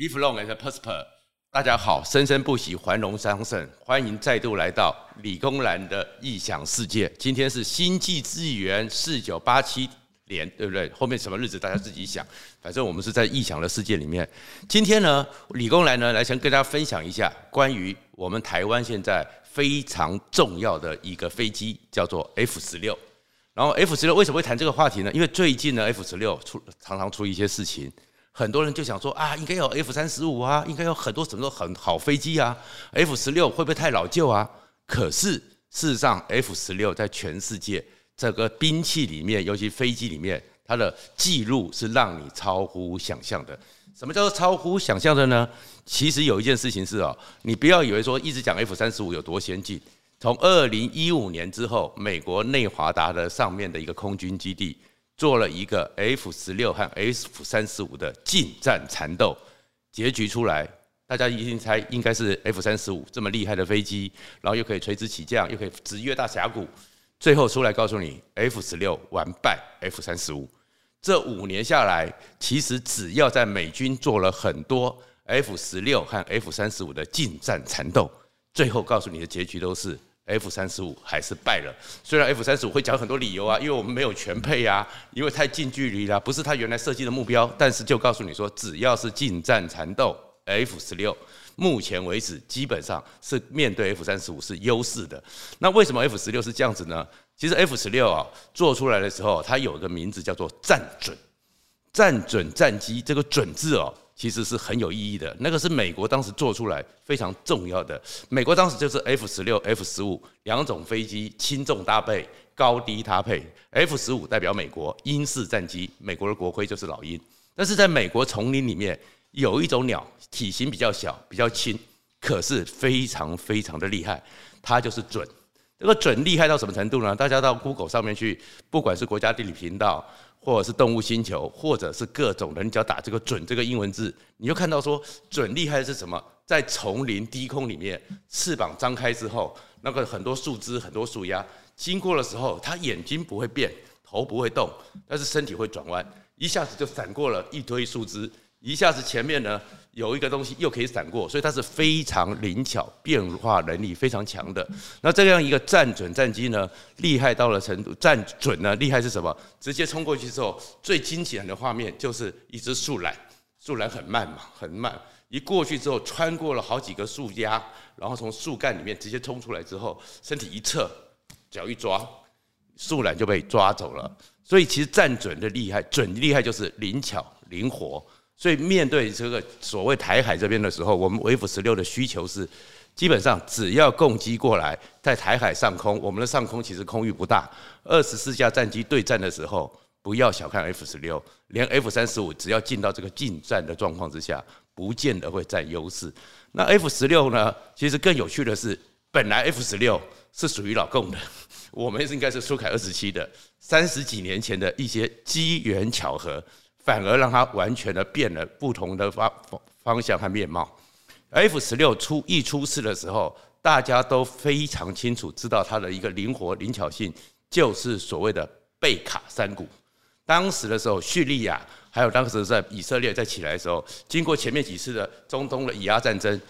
Live long and prosper。大家好，生生不息，繁荣昌盛，欢迎再度来到理工男的异想世界。今天是星际之源四九八七年，对不对？后面什么日子大家自己想。反正我们是在异想的世界里面。今天呢，理工男呢来先跟大家分享一下关于我们台湾现在非常重要的一个飞机，叫做 F 十六。然后 F 十六为什么会谈这个话题呢？因为最近呢，F 十六出常常出一些事情。很多人就想说啊，应该有 F 三十五啊，应该有很多什么很好飞机啊，F 十六会不会太老旧啊？可是事实上，F 十六在全世界这个兵器里面，尤其飞机里面，它的记录是让你超乎想象的。什么叫做超乎想象的呢？其实有一件事情是哦，你不要以为说一直讲 F 三十五有多先进。从二零一五年之后，美国内华达的上面的一个空军基地。做了一个 F 十六和 F 三十五的近战缠斗，结局出来，大家一定猜应该是 F 三十五这么厉害的飞机，然后又可以垂直起降，又可以直越大峡谷，最后出来告诉你 F 十六完败 F 三十五。这五年下来，其实只要在美军做了很多 F 十六和 F 三十五的近战缠斗，最后告诉你的结局都是。F 三十五还是败了，虽然 F 三十五会讲很多理由啊，因为我们没有全配啊，因为太近距离了，不是他原来设计的目标。但是就告诉你说，只要是近战缠斗，F 十六目前为止基本上是面对 F 三十五是优势的。那为什么 F 十六是这样子呢？其实 F 十六啊做出来的时候，它有个名字叫做战准，战准战机这个准字哦。其实是很有意义的，那个是美国当时做出来非常重要的。美国当时就是 F 十六、F 十五两种飞机，轻重搭配，高低搭配。F 十五代表美国英式战机，美国的国徽就是老鹰。但是在美国丛林里面有一种鸟，体型比较小，比较轻，可是非常非常的厉害，它就是准。这个准厉害到什么程度呢？大家到 Google 上面去，不管是国家地理频道，或者是动物星球，或者是各种人，只要打这个“准”这个英文字，你就看到说准厉害的是什么？在丛林低空里面，翅膀张开之后，那个很多树枝、很多树丫经过的时候，它眼睛不会变，头不会动，但是身体会转弯，一下子就闪过了一堆树枝。一下子前面呢有一个东西又可以闪过，所以它是非常灵巧、变化能力非常强的。那这样一个战准战机呢，厉害到了程度，战准呢厉害是什么？直接冲过去之后，最惊险的画面就是一只树懒，树懒很慢嘛，很慢，一过去之后穿过了好几个树丫，然后从树干里面直接冲出来之后，身体一侧，脚一抓，树懒就被抓走了。所以其实战准的厉害，准厉害就是灵巧、灵活。所以面对这个所谓台海这边的时候，我们 F 十六的需求是，基本上只要共机过来，在台海上空，我们的上空其实空域不大，二十四架战机对战的时候，不要小看 F 十六，连 F 三十五只要进到这个近战的状况之下，不见得会占优势。那 F 十六呢？其实更有趣的是，本来 F 十六是属于老共的，我们应该是苏凯二十七的，三十几年前的一些机缘巧合。反而让它完全的变了不同的方方向和面貌。F 十六出一出事的时候，大家都非常清楚知道它的一个灵活灵巧性，就是所谓的贝卡山谷。当时的时候，叙利亚还有当时在以色列在起来的时候，经过前面几次的中东的以阿战争，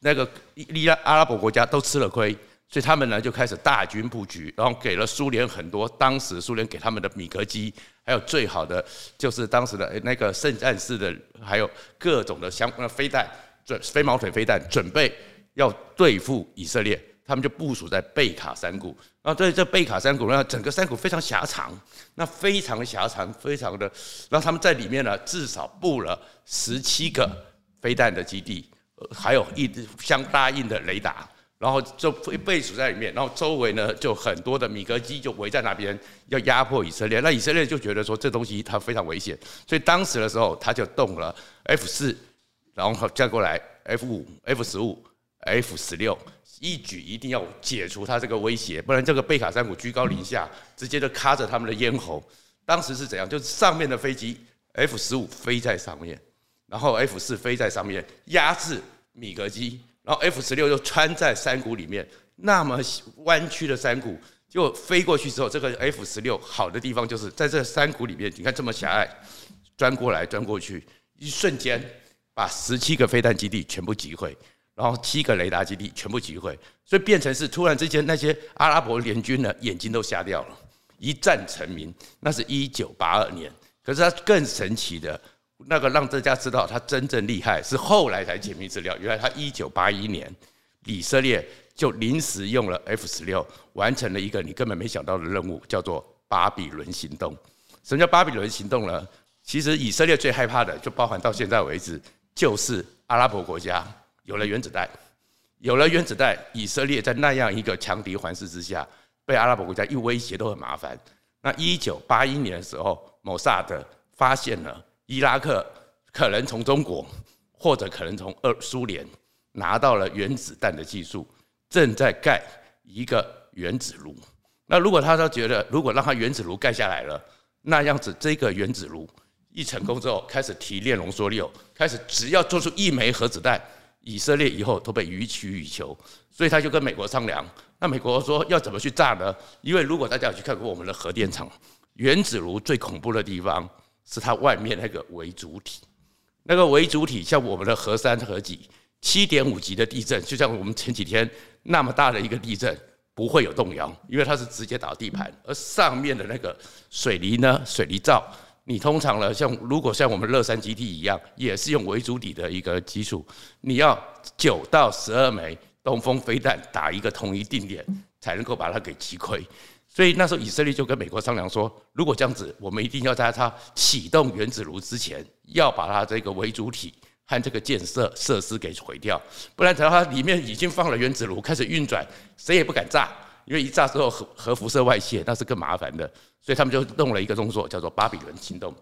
那个利阿阿拉伯国家都吃了亏。所以他们呢就开始大军布局，然后给了苏联很多当时苏联给他们的米格机，还有最好的就是当时的那个圣战式的，还有各种的相关的飞弹，准飞毛腿飞弹，准备要对付以色列。他们就部署在贝卡山谷，然后对这贝卡山谷，那整个山谷非常狭长，那非常狭长，非常的，然后他们在里面呢至少布了十七个飞弹的基地，还有一相答应的雷达。然后就被被锁在里面，然后周围呢就很多的米格机就围在那边，要压迫以色列。那以色列就觉得说这东西它非常危险，所以当时的时候他就动了 F 四，然后再过来 F 五、F 十五、F 十六，一举一定要解除他这个威胁，不然这个贝卡山谷居高临下，直接就卡着他们的咽喉。当时是怎样？就是上面的飞机 F 十五飞在上面，然后 F 四飞在上面压制米格机。然后 F 十六又穿在山谷里面，那么弯曲的山谷，就飞过去之后，这个 F 十六好的地方就是在这山谷里面，你看这么狭隘，钻过来钻过去，一瞬间把十七个飞弹基地全部击毁，然后七个雷达基地全部击毁，所以变成是突然之间那些阿拉伯联军呢眼睛都瞎掉了，一战成名。那是一九八二年，可是他更神奇的，那个让大家知道他真正厉害是后来才解密资料，原来他一九八一年以色列就临时用了 F 十六，完成了一个你根本没想到的任务，叫做巴比伦行动。什么叫巴比伦行动呢？其实以色列最害怕的，就包含到现在为止，就是阿拉伯国家有了原子弹，有了原子弹，以色列在那样一个强敌环视之下，被阿拉伯国家一威胁都很麻烦。那一九八一年的时候，摩萨德发现了伊拉克可能从中国或者可能从俄苏联拿到了原子弹的技术，正在盖一个原子炉。那如果他都觉得，如果让他原子炉盖下来了，那样子，这个原子炉一成功之后，开始提炼浓缩铀，开始只要做出一枚核子弹，以色列以后都被予取予求。所以他就跟美国商量。那美国说要怎么去炸呢？因为如果大家有去看过我们的核电厂，原子炉最恐怖的地方是它外面那个为主体。那个为主体像我们的核三、核几，七点五级的地震，就像我们前几天那么大的一个地震。不会有动摇，因为它是直接打地盘，而上面的那个水泥呢，水泥罩，你通常呢，像如果像我们乐山基地一样，也是用为主体的一个基础，你要九到十二枚东风飞弹打一个同一定点，才能够把它给击溃。所以那时候以色列就跟美国商量说，如果这样子，我们一定要在它启动原子炉之前，要把它这个微主体。和这个建设设施给毁掉，不然等到它里面已经放了原子炉开始运转，谁也不敢炸，因为一炸之后核核辐射外泄，那是更麻烦的。所以他们就弄了一个动作，叫做巴比伦行动，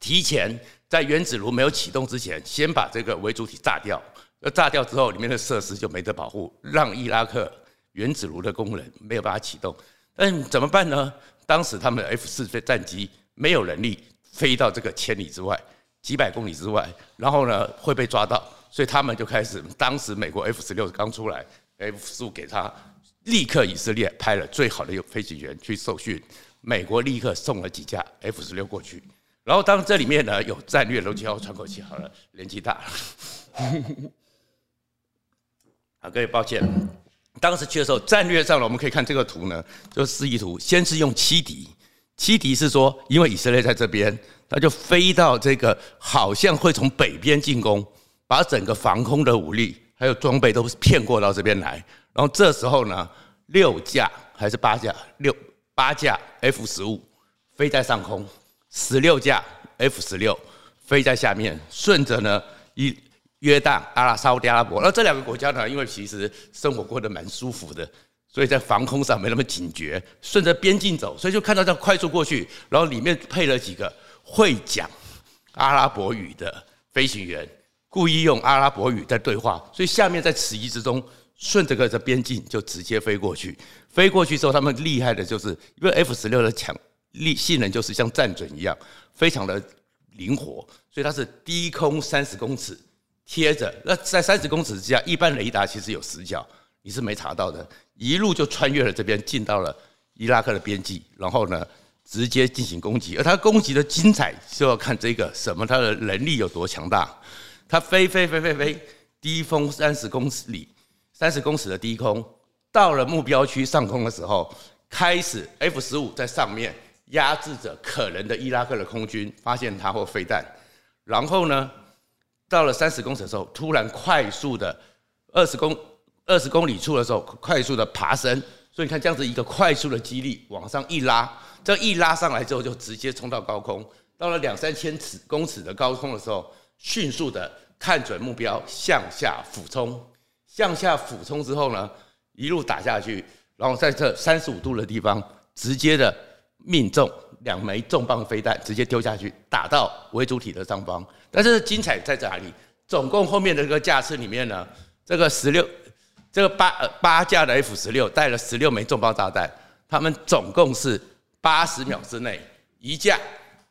提前在原子炉没有启动之前，先把这个微主体炸掉。而炸掉之后，里面的设施就没得保护，让伊拉克原子炉的功能没有办法启动。但怎么办呢？当时他们 F 四飞战机没有能力飞到这个千里之外。几百公里之外，然后呢会被抓到，所以他们就开始。当时美国 F 十六刚出来，F 十五给他，立刻以色列派了最好的一个飞行员去受训，美国立刻送了几架 F 十六过去。然后当这里面呢有战略楼梯号喘口气好了，年纪大了。好，各位抱歉，当时去的时候，战略上呢，我们可以看这个图呢，就示意图，先是用欺敌，欺敌是说，因为以色列在这边。他就飞到这个，好像会从北边进攻，把整个防空的武力还有装备都骗过到这边来。然后这时候呢，六架还是八架，六八架 F 十五飞在上空，十六架 F 十六飞在下面，顺着呢一约旦、阿拉沙乌地阿拉伯，那这两个国家呢，因为其实生活过得蛮舒服的，所以在防空上没那么警觉，顺着边境走，所以就看到这样快速过去，然后里面配了几个。会讲阿拉伯语的飞行员故意用阿拉伯语在对话，所以下面在迟疑之中，顺着个这边境就直接飞过去。飞过去之后，他们厉害的就是，因为 F 十六的强力性能就是像战准一样，非常的灵活，所以它是低空三十公尺贴着。那在三十公尺之下，一般雷达其实有死角，你是没查到的。一路就穿越了这边，进到了伊拉克的边境，然后呢，直接进行攻击，而它攻击的精彩就要看这个什么，它的能力有多强大。它飞飞飞飞飞，低空三十公尺里，三十公尺的低空，到了目标区上空的时候，开始 F 十五在上面压制着可能的伊拉克的空军，发现它或飞弹。然后呢，到了三十公尺的时候，突然快速的二十公二十公里处的时候，快速的爬升。所以你看，这样子一个快速的激励往上一拉。这一拉上来之后，就直接冲到高空，到了两三千尺公尺的高空的时候，迅速的看准目标，向下俯冲，向下俯冲之后呢，一路打下去，然后在这三十五度的地方，直接的命中两枚重磅飞弹，直接丢下去，打到为主体的上方。但是精彩在哪里？总共后面的这个架次里面呢，这个十六，这个八呃八架的 F 十六带了十六枚重磅炸弹，他们总共是。八十秒之内，一架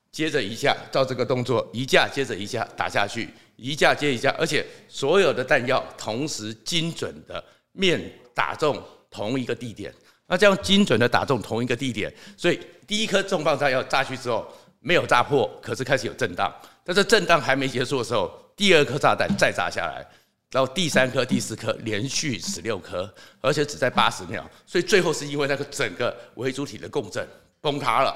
接着一架，照这个动作，一架接着一架打下去，一架接一架，而且所有的弹药同时精准的面打中同一个地点。那这样精准的打中同一个地点，所以第一颗重磅炸药炸去之后没有炸破，可是开始有震荡。但是震荡还没结束的时候，第二颗炸弹再炸下来，然后第三颗、第四颗连续十六颗，而且只在八十秒，所以最后是因为那个整个微主体的共振崩塌了，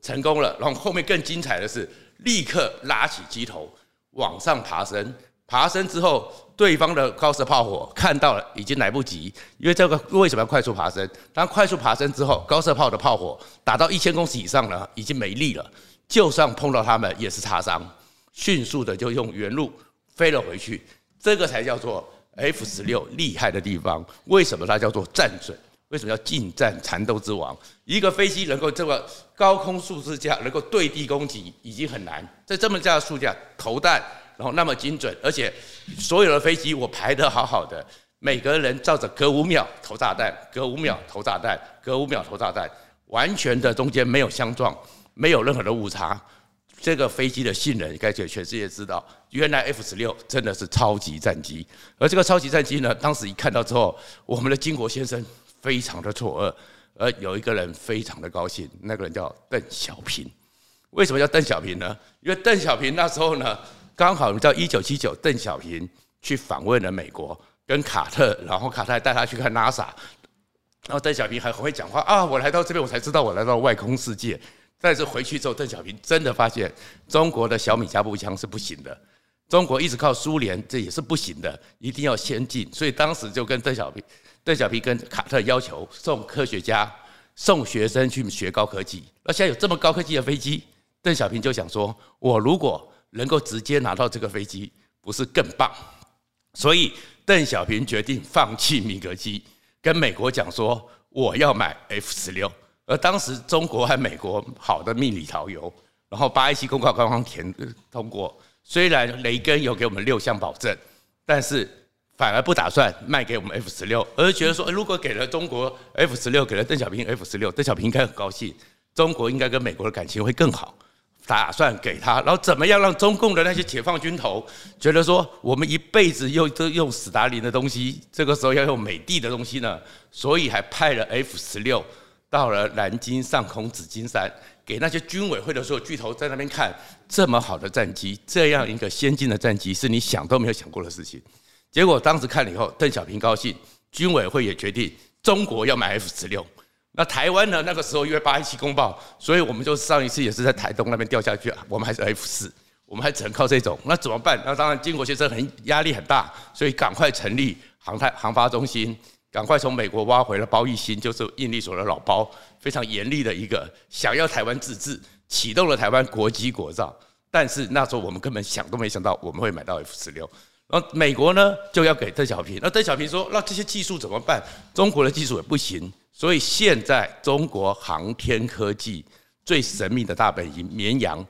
成功了。然后后面更精彩的是，立刻拉起机头往上爬升，爬升之后，对方的高射炮火看到了已经来不及，因为这个为什么要快速爬升？当快速爬升之后，高射炮的炮火打到一千公尺以上呢，已经没力了，就算碰到他们也是擦伤。迅速的就用原路飞了回去，这个才叫做 F 十六厉害的地方。为什么它叫做战损？为什么要近战缠斗之王？一个飞机能够这么高空速支架能够对地攻击已经很难，在这么架的速架投弹，然后那么精准，而且所有的飞机我排得好好的，每个人照着隔五秒投炸弹，隔五秒投炸弹，隔五秒投炸弹，完全的中间没有相撞，没有任何的误差。这个飞机的性能，应该给全世界知道，原来 F 十六真的是超级战机。而这个超级战机呢，当时一看到之后，我们的经国先生非常的错愕，而有一个人非常的高兴，那个人叫邓小平。为什么叫邓小平呢？因为邓小平那时候呢，刚好你知道一九七九，邓小平去访问了美国，跟卡特，然后卡特还带他去看 NASA，然后邓小平还很会讲话啊，我来到这边，我才知道我来到外空世界。但是回去之后，邓小平真的发现中国的小米加步枪是不行的，中国一直靠苏联，这也是不行的，一定要先进。所以当时就跟邓小平、邓小平跟卡特要求送科学家、送学生去学高科技。那现在有这么高科技的飞机，邓小平就想说：我如果能够直接拿到这个飞机，不是更棒？所以邓小平决定放弃米格机，跟美国讲说：我要买 F 十六。而当时中国和美国好的蜜里调油，然后八一七公告刚刚填通过，虽然雷根有给我们六项保证，但是反而不打算卖给我们 F 十六，而是觉得说，如果给了中国 F 十六，给了邓小平 F 十六，邓小平应该很高兴，中国应该跟美国的感情会更好，打算给他，然后怎么样让中共的那些解放军头觉得说，我们一辈子又都用史达林的东西，这个时候要用美帝的东西呢？所以还派了 F 十六。到了南京上空紫金山，给那些军委会的所有巨头在那边看，这么好的战机，这样一个先进的战机，是你想都没有想过的事情。结果当时看了以后，邓小平高兴，军委会也决定中国要买 F 十六。那台湾呢？那个时候因为八一七公报，所以我们就上一次也是在台东那边掉下去，我们还是 F 四，我们还只能靠这种。那怎么办？那当然经国先生很压力很大，所以赶快成立航太航发中心。赶快从美国挖回了包奕新，就是印力所的老包，非常严厉的一个，想要台湾自治，启动了台湾国机国造。但是那时候我们根本想都没想到我们会买到 F 十六，然后美国呢就要给邓小平，那邓小平说，那这些技术怎么办？中国的技术也不行，所以现在中国航天科技最神秘的大本营绵阳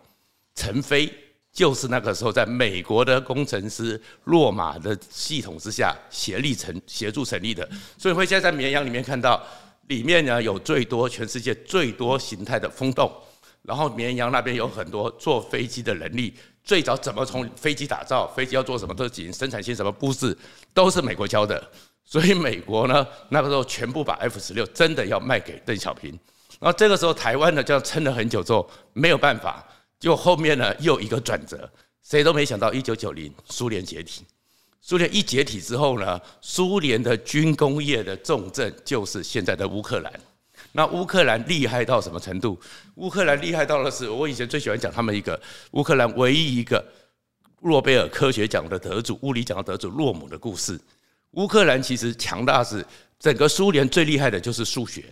成飞。就是那个时候，在美国的工程师洛马的系统之下协力成协助成立的，所以会现在在绵阳里面看到，里面呢有最多全世界最多形态的风洞，然后绵阳那边有很多坐飞机的能力，最早怎么从飞机打造，飞机要做什么都行，生产线什么布置都是美国教的，所以美国呢那个时候全部把 F 十六真的要卖给邓小平，然后这个时候台湾呢就撑了很久之后没有办法。就后面呢，又一个转折，谁都没想到，一九九零苏联解体。苏联一解体之后呢，苏联的军工业的重镇就是现在的乌克兰。那乌克兰厉害到什么程度？乌克兰厉害到的是，我以前最喜欢讲他们一个乌克兰唯一一个诺贝尔科学奖的得主，物理奖的得主洛姆的故事。乌克兰其实强大是整个苏联最厉害的就是数学，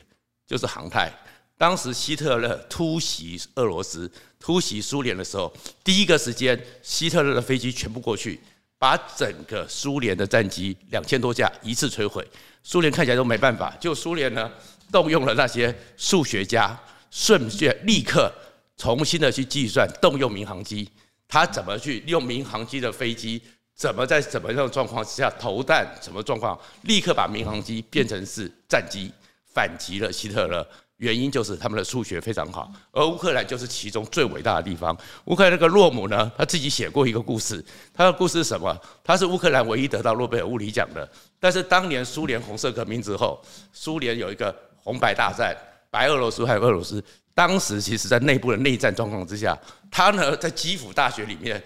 就是航太。当时希特勒突袭俄罗斯、突袭苏联的时候，第一个时间，希特勒的飞机全部过去，把整个苏联的战机两千多架一次摧毁。苏联看起来都没办法，就苏联呢动用了那些数学家，顺便立刻重新的去计算，动用民航机，他怎么去用民航机的飞机，怎么在怎么样的状况之下投弹，什么状况，立刻把民航机变成是战机，反击了希特勒。原因就是他们的数学非常好，而乌克兰就是其中最伟大的地方。乌克兰那个洛姆呢，他自己写过一个故事，他的故事是什么？他是乌克兰唯一得到诺贝尔物理奖的。但是当年苏联红色革命之后，苏联有一个红白大战，白俄罗斯还有俄罗斯。当时其实在内部的内战状况之下，他呢在基辅大学里面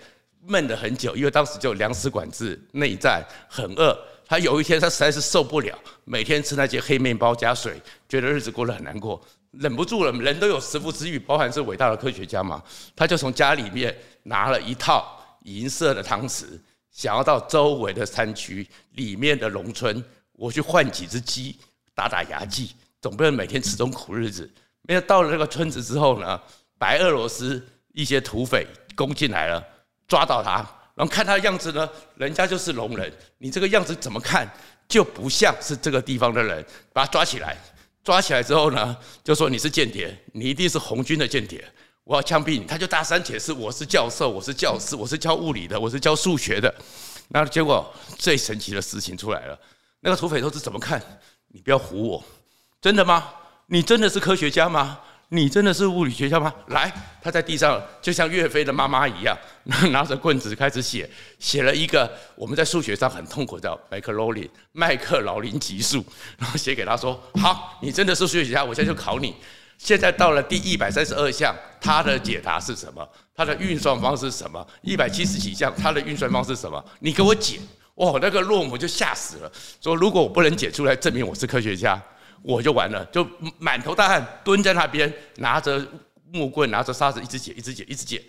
闷了很久，因为当时就粮食管制、内战，很饿。他有一天他实在是受不了，每天吃那些黑面包加水，觉得日子过得很难过，忍不住了。人都有食不之欲，包含是伟大的科学家嘛，他就从家里面拿了一套银色的汤匙，想要到周围的山区里面的农村，我去换几只鸡打打牙祭，总不能每天吃这种苦日子。没有到了那个村子之后呢，白俄罗斯一些土匪攻进来了，抓到他。然后看他的样子呢，人家就是聋人，你这个样子怎么看就不像是这个地方的人，把他抓起来，抓起来之后呢，就说你是间谍，你一定是红军的间谍，我要枪毙你。他就大声解释，我是教授，我是教师，我是教物理的，我是教数学的。那结果最神奇的事情出来了，那个土匪头子怎么看？你不要唬我，真的吗？你真的是科学家吗？你真的是物理学家吗？来，他在地上就像岳飞的妈妈一样，拿着棍子开始写，写了一个我们在数学上很痛苦的麦克劳林麦克劳林级数，然后写给他说：好，你真的是数学家，我现在就考你。现在到了第一百三十二项，它的解答是什么？它的运算方式是什么？一百七十几项，它的运算方式是什么？你给我解！哇，那个洛姆就吓死了，说如果我不能解出来，证明我是科学家。我就完了，就满头大汗蹲在那边，拿着木棍，拿着沙子，一直解，一直解，一直解，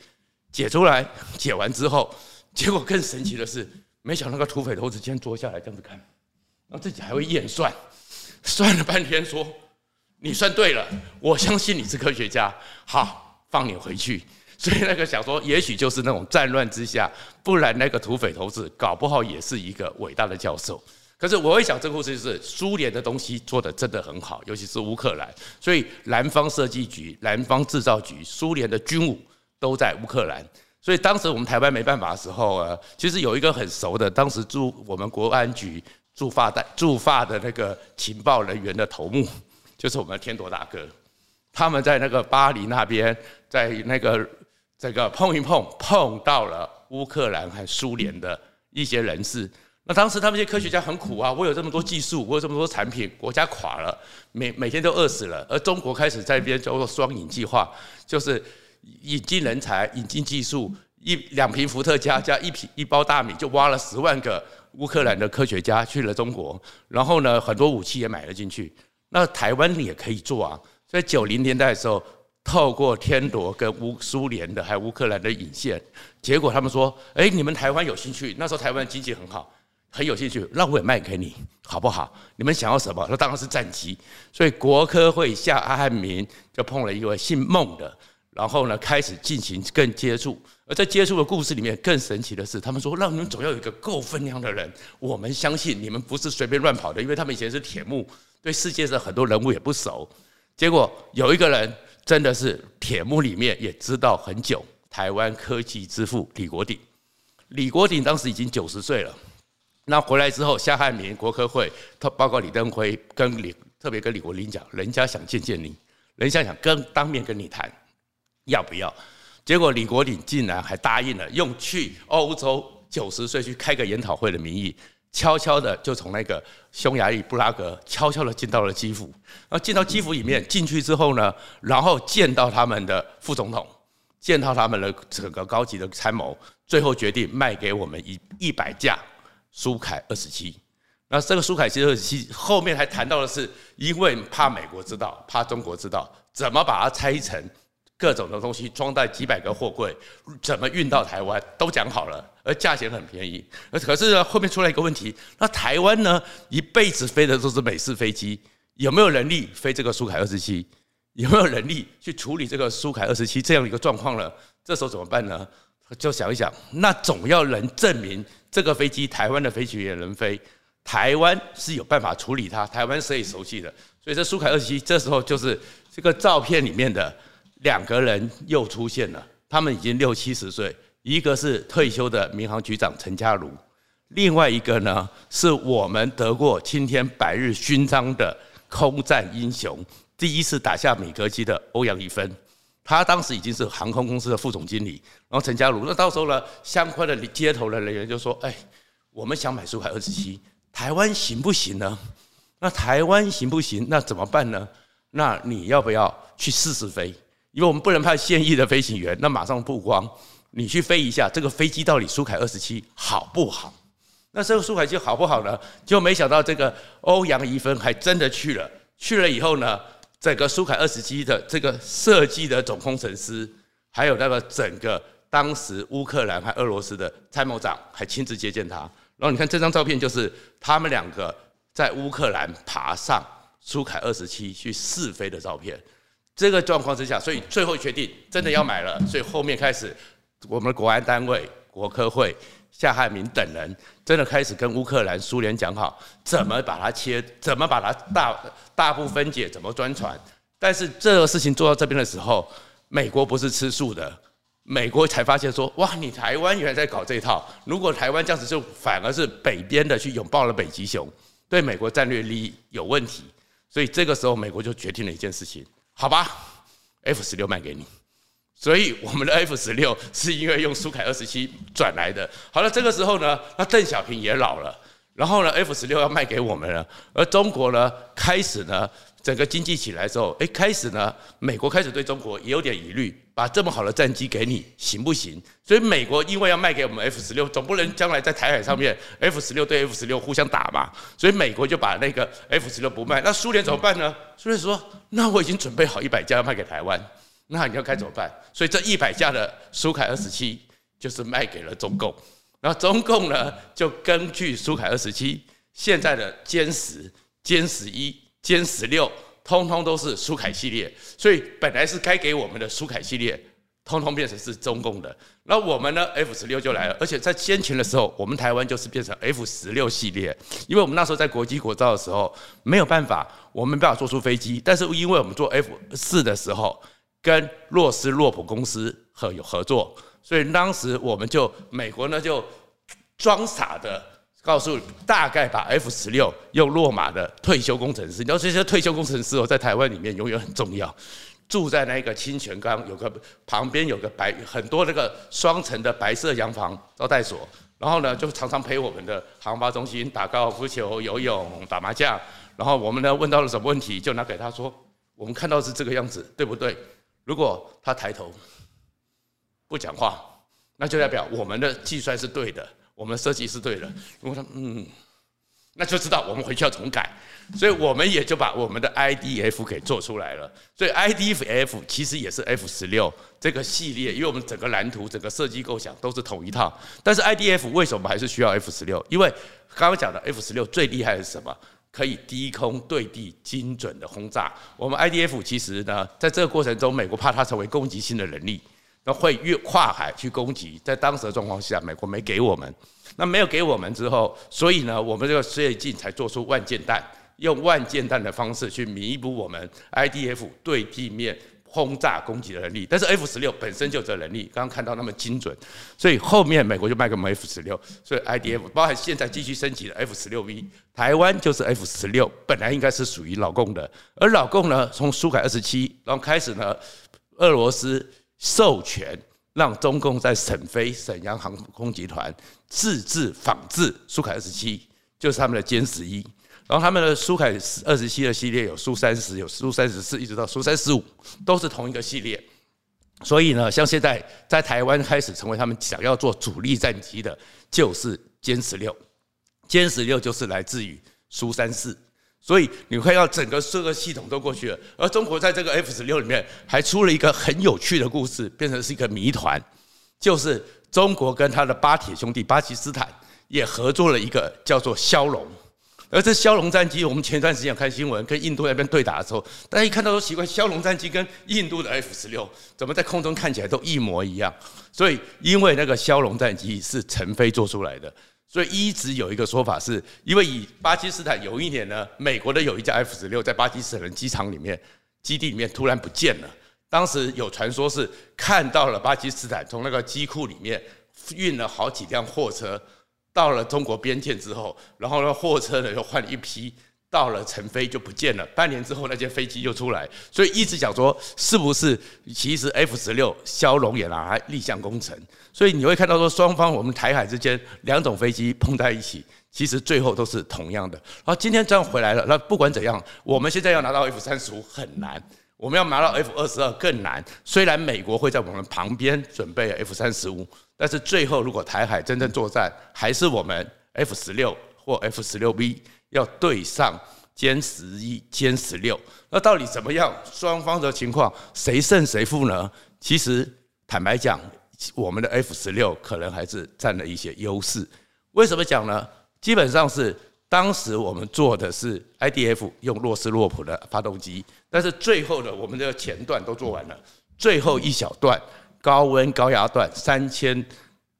解出来。解完之后，结果更神奇的是，没想到那个土匪头子竟然坐下来这样子看，然后自己还会验算，算了半天说：“你算对了，我相信你是科学家，好，放你回去。”所以那个想说，也许就是那种战乱之下，不然那个土匪头子搞不好也是一个伟大的教授。可是我会讲这个故事，就是苏联的东西做得真的很好，尤其是乌克兰。所以南方设计局、南方制造局、苏联的军武都在乌克兰。所以当时我们台湾没办法的时候啊，其实有一个很熟的，当时驻我们国安局驻法代驻法的那个情报人员的头目，就是我们的天铎大哥。他们在那个巴黎那边，在那个这个碰一碰，碰到了乌克兰和苏联的一些人士。那当时他们这些科学家很苦啊，我有这么多技术，我有这么多产品，国家垮了，每每天都饿死了。而中国开始在一边叫做双引计划，就是引进人才、引进技术，一两瓶伏特加加一瓶一包大米，就挖了十万个乌克兰的科学家去了中国。然后呢，很多武器也买了进去。那台湾也可以做啊。所以九零年代的时候，透过天铎跟乌苏联的还有乌克兰的引线，结果他们说：“哎，你们台湾有兴趣？那时候台湾经济很好。”很有兴趣，那我也卖给你，好不好？你们想要什么？那当然是战机。所以国科会下阿汉民就碰了一位姓孟的，然后呢，开始进行更接触。而在接触的故事里面，更神奇的是，他们说，让你们总要有一个够分量的人，我们相信你们不是随便乱跑的，因为他们以前是铁幕，对世界上很多人物也不熟。结果有一个人真的是铁幕里面也知道很久，台湾科技之父李国鼎。李国鼎当时已经九十岁了。那回来之后，夏汉民、国科会，他包括李登辉跟李特别跟李国林讲，人家想见见你，人家想跟当面跟你谈，要不要？结果李国鼎竟然还答应了，用去欧洲九十岁去开个研讨会的名义，悄悄的就从那个匈牙利布拉格悄悄的进到了基辅。然后进到基辅里面，进去之后呢，然后见到他们的副总统，见到他们的整个高级的参谋，最后决定卖给我们一一百架。苏凯二十七，那这个苏凯七二十七后面还谈到的是，因为怕美国知道，怕中国知道，怎么把它拆成各种的东西，装在几百个货柜，怎么运到台湾，都讲好了，而价钱很便宜。而可是呢，后面出来一个问题，那台湾呢，一辈子飞的都是美式飞机，有没有能力飞这个苏凯二十七？有没有能力去处理这个苏凯二十七这样一个状况呢？这时候怎么办呢？就想一想，那总要能证明。这个飞机，台湾的飞行员能飞，台湾是有办法处理它，台湾谁也熟悉的，所以这苏凯二七这时候就是这个照片里面的两个人又出现了，他们已经六七十岁，一个是退休的民航局长陈家儒，另外一个呢是我们得过青天白日勋章的空战英雄，第一次打下米格机的欧阳宜汾。他当时已经是航空公司的副总经理，然后陈家儒，那到时候呢，相关的接头的人员就说：“哎，我们想买苏凯二十七，台湾行不行呢？那台湾行不行？那怎么办呢？那你要不要去试试飞？因为我们不能派现役的飞行员，那马上曝光。你去飞一下，这个飞机到底苏凯二十七好不好？那这个苏凯机好不好呢？就没想到这个欧阳宜芬还真的去了。去了以后呢，整个苏凯二十七的这个设计的总工程师，还有那个整个当时乌克兰和俄罗斯的参谋长还亲自接见他。然后你看这张照片，就是他们两个在乌克兰爬上苏凯二十七去试飞的照片。这个状况之下，所以最后决定真的要买了。所以后面开始，我们的国安单位、国科会、夏汉民等人，真的开始跟乌克兰、苏联讲好，怎么把它切，怎么把它大大部分解，怎么专传。但是这个事情做到这边的时候，美国不是吃素的，美国才发现说，哇，你台湾原来在搞这一套。如果台湾这样子，就反而是北边的去拥抱了北极熊，对美国战略利益有问题。所以这个时候，美国就决定了一件事情。好吧，F 十六卖给你，所以我们的 F 十六 是因为用苏凯二十七转来的。好了，这个时候呢，那邓小平也老了，然后呢，F 十六要卖给我们了，而中国呢，开始呢。整个经济起来之后，哎，开始呢，美国开始对中国也有点疑虑，把这么好的战机给你行不行？所以美国因为要卖给我们 F 十六，总不能将来在台海上面 F 十六对 F 十六互相打嘛，所以美国就把那个 F 十六不卖。那苏联怎么办呢？苏联说，那我已经准备好一百架要卖给台湾，那你要该怎么办？所以这一百架的苏凯二十七就是卖给了中共，然后中共呢就根据苏凯二十七现在的歼十、歼十一。歼十六，通通都是苏凯系列，所以本来是该给我们的苏凯系列，通通变成是中共的。那我们呢？F 十六就来了，而且在先前的时候，我们台湾就是变成 F 十六系列，因为我们那时候在国际国造的时候没有办法，我们没办法做出飞机，但是因为我们做 F 四的时候，跟洛斯洛普公司合有合作，所以当时我们就美国呢就装傻的。告诉大概把 F 十六用洛马的退休工程师，你知道这些退休工程师哦，在台湾里面永远很重要。住在那个清泉岗，有个旁边有个白很多那个双层的白色洋房招待所，然后呢就常常陪我们的航发中心打高尔夫球、游泳、打麻将。然后我们呢问到了什么问题，就拿给他说，我们看到是这个样子，对不对？如果他抬头不讲话，那就代表我们的计算是对的。我们设计是对的，如果他嗯，那就知道我们回去要重改，所以我们也就把我们的 IDF 给做出来了。所以 IDF 其实也是 F 十六这个系列，因为我们整个蓝图、整个设计构想都是同一套。但是 IDF 为什么还是需要 F 十六？因为刚刚讲的 F 十六最厉害的是什么？可以低空对地精准的轰炸。我们 IDF 其实呢，在这个过程中，美国怕它成为攻击性的能力。那会越跨海去攻击，在当时的状况下，美国没给我们，那没有给我们之后，所以呢，我们这个最近才做出万箭弹，用万箭弹的方式去弥补我们 IDF 对地面轰炸攻击的能力。但是 F 十六本身就这能力，刚刚看到那么精准，所以后面美国就卖给我们 F 十六，所以 IDF 包含现在继续升级的 F 十六 V，台湾就是 F 十六，本来应该是属于老共的，而老共呢，从苏凯二十七，然后开始呢，俄罗斯。授权让中共在沈飞沈阳航空集团自制仿制苏凯二十七，就是他们的歼十一。然后他们的苏凯二十七的系列有苏三十、有苏三十四，一直到苏三十五，都是同一个系列。所以呢，像现在在台湾开始成为他们想要做主力战机的，就是歼十六。歼十六就是来自于苏三四。所以你会要整个这个系统都过去了，而中国在这个 F 十六里面还出了一个很有趣的故事，变成是一个谜团，就是中国跟他的巴铁兄弟巴基斯坦也合作了一个叫做枭龙，而这枭龙战机，我们前段时间有看新闻，跟印度那边对打的时候，大家一看到都奇怪，枭龙战机跟印度的 F 十六怎么在空中看起来都一模一样？所以因为那个枭龙战机是陈飞做出来的。所以一直有一个说法是，因为以巴基斯坦有一年呢，美国的有一架 F 十六在巴基斯坦的机场里面、基地里面突然不见了。当时有传说是看到了巴基斯坦从那个机库里面运了好几辆货车到了中国边界之后，然后呢货车呢又换了一批。到了成飞就不见了，半年之后那架飞机又出来，所以一直讲说是不是其实 F 十六枭龙也拿来立项工程，所以你会看到说双方我们台海之间两种飞机碰在一起，其实最后都是同样的。然后，今天这样回来了，那不管怎样，我们现在要拿到 F 三十五很难。我们要拿到 F 二十二更难。虽然美国会在我们旁边准备 F 三十五，但是最后如果台海真正作战，还是我们 F 十六或 F 十六 B 要对上歼十一、歼十六。那到底怎么样？双方的情况谁胜谁负呢？其实坦白讲，我们的 F 十六可能还是占了一些优势。为什么讲呢？基本上是当时我们做的是 IDF 用洛斯洛普的发动机，但是最后的我们的前段都做完了，最后一小段高温高压段三千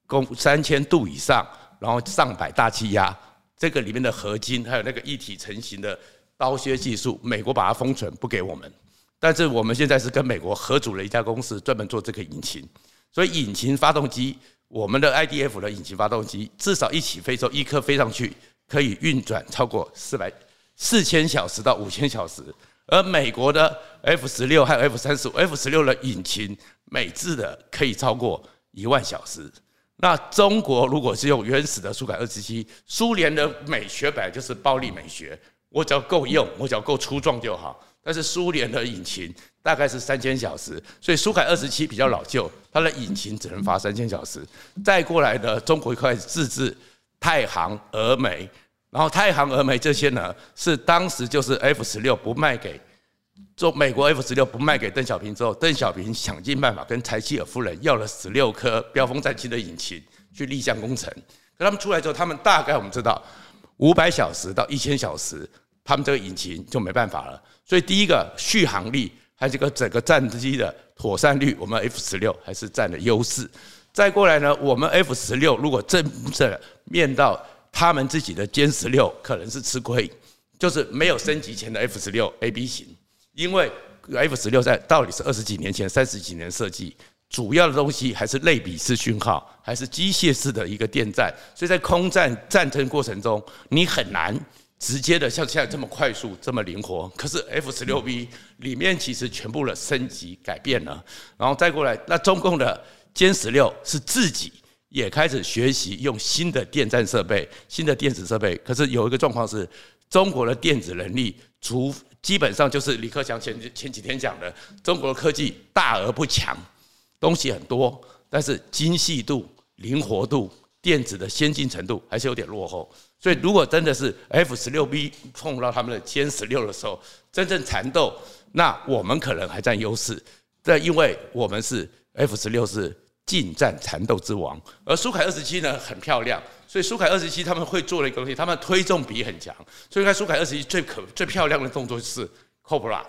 公三千度以上，然后上百大气压，这个里面的合金还有那个一体成型的。刀削技术，美国把它封存不给我们，但是我们现在是跟美国合组了一家公司，专门做这个引擎。所以引擎发动机，我们的 IDF 的引擎发动机，至少一起飞之后，一颗飞上去可以运转超过四百四千小时到五千小时。而美国的 F 十六还有 F 三十五，F 十六的引擎美制的可以超过一万小时。那中国如果是用原始的苏凯二十七，苏联的美学本来就是暴力美学。我只要够用，我只要够粗壮就好。但是苏联的引擎大概是三千小时，所以苏凯二十七比较老旧，它的引擎只能发三千小时。再过来的中国开始自制太行、峨眉，然后太行、峨眉这些呢，是当时就是 F 十六不卖给做美国 F 十六不卖给邓小平之后，邓小平想尽办法跟柴契尔夫人要了十六颗标风战机的引擎去立项工程。可他们出来之后，他们大概我们知道五百小时到一千小时。他们这个引擎就没办法了，所以第一个续航力还有这个整个战机的妥善率，我们 F 十六还是占了优势。再过来呢，我们 F 十六如果正正面到他们自己的歼十六，可能是吃亏，就是没有升级前的 F 十六 AB 型，因为 F 十六在到底是二十几年前、三十几年设计，主要的东西还是类比式讯号，还是机械式的一个电战，所以在空战战争过程中，你很难。直接的像现在这么快速这么灵活，可是 F 十六 B 里面其实全部的升级改变了，然后再过来，那中共的歼十六是自己也开始学习用新的电站设备、新的电子设备，可是有一个状况是，中国的电子能力，除基本上就是李克强前前几天讲的，中国的科技大而不强，东西很多，但是精细度、灵活度、电子的先进程度还是有点落后。所以，如果真的是 F 十六 B 碰到他们的歼十六的时候，真正缠斗，那我们可能还占优势。这因为我们是 F 十六是近战缠斗之王，而苏凯二十七呢很漂亮，所以苏凯二十七他们会做了一个东西，他们推重比很强。所以看苏凯二十七最可最漂亮的动作是 Cobra，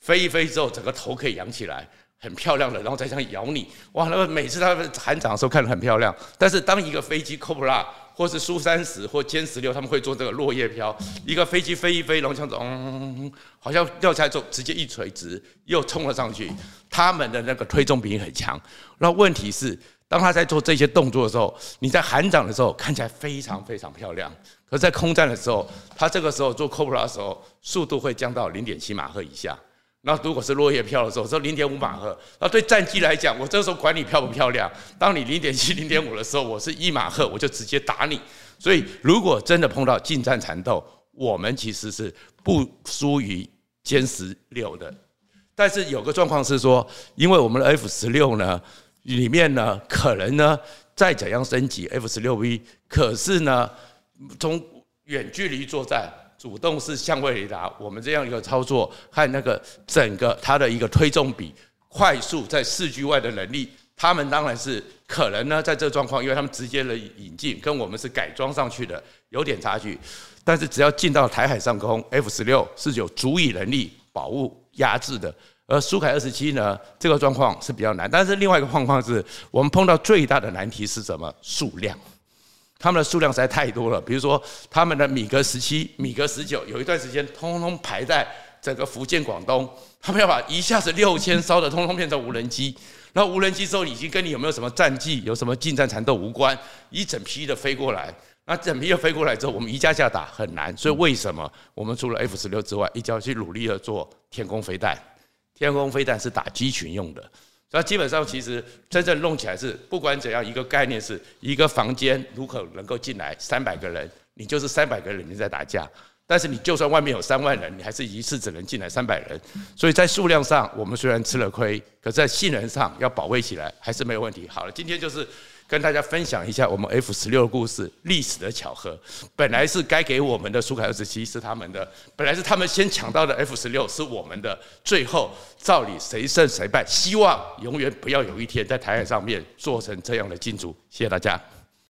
飞一飞之后整个头可以扬起来，很漂亮的，然后再这样咬你，哇！那个每次他们喊掌的时候看得很漂亮，但是当一个飞机 Cobra 或是苏三十或歼十六，他们会做这个落叶飘，一个飞机飞一飞，然后这样子，嗯，好像掉下来之后直接一垂直又冲了上去。他们的那个推重比很强。那问题是，当他在做这些动作的时候，你在喊掌的时候看起来非常非常漂亮，可是在空战的时候，他这个时候做 Cobra 的时候，速度会降到零点七马赫以下。那如果是落叶飘的时候，说零点五马赫，那对战机来讲，我这时候管你漂不漂亮。当你零点七、零点五的时候，我是一马赫，我就直接打你。所以，如果真的碰到近战缠斗，我们其实是不输于歼十六的。但是有个状况是说，因为我们的 F 十六呢，里面呢，可能呢再怎样升级 F 十六 V，可是呢，从远距离作战。主动式相位雷达，我们这样一个操作和那个整个它的一个推重比、快速在视距外的能力，他们当然是可能呢，在这状况，因为他们直接的引进跟我们是改装上去的，有点差距。但是只要进到台海上空，F 十六是有足以能力保护压制的，而苏凯二十七呢，这个状况是比较难。但是另外一个状况是我们碰到最大的难题是什么？数量。他们的数量实在太多了，比如说他们的米格十七、米格十九，有一段时间通通排在整个福建、广东，他们要把一下子六千艘的通通变成无人机，那无人机之后已经跟你有没有什么战绩、有什么近战缠斗无关，一整批的飞过来，那整批的飞过来之后，我们一架架打很难，所以为什么我们除了 F 十六之外，一定要去努力的做天空飞弹？天空飞弹是打机群用的。所以基本上，其实真正弄起来是，不管怎样，一个概念是一个房间如何能够进来三百个人，你就是三百个人你在打架。但是你就算外面有三万人，你还是一次只能进来三百人，所以在数量上我们虽然吃了亏，可在性能上要保卫起来还是没有问题。好了，今天就是跟大家分享一下我们 F 十六故事，历史的巧合。本来是该给我们的苏凯二十七是他们的，本来是他们先抢到的 F 十六是我们的，最后照理谁胜谁败？希望永远不要有一天在台海上面做成这样的金主。谢谢大家。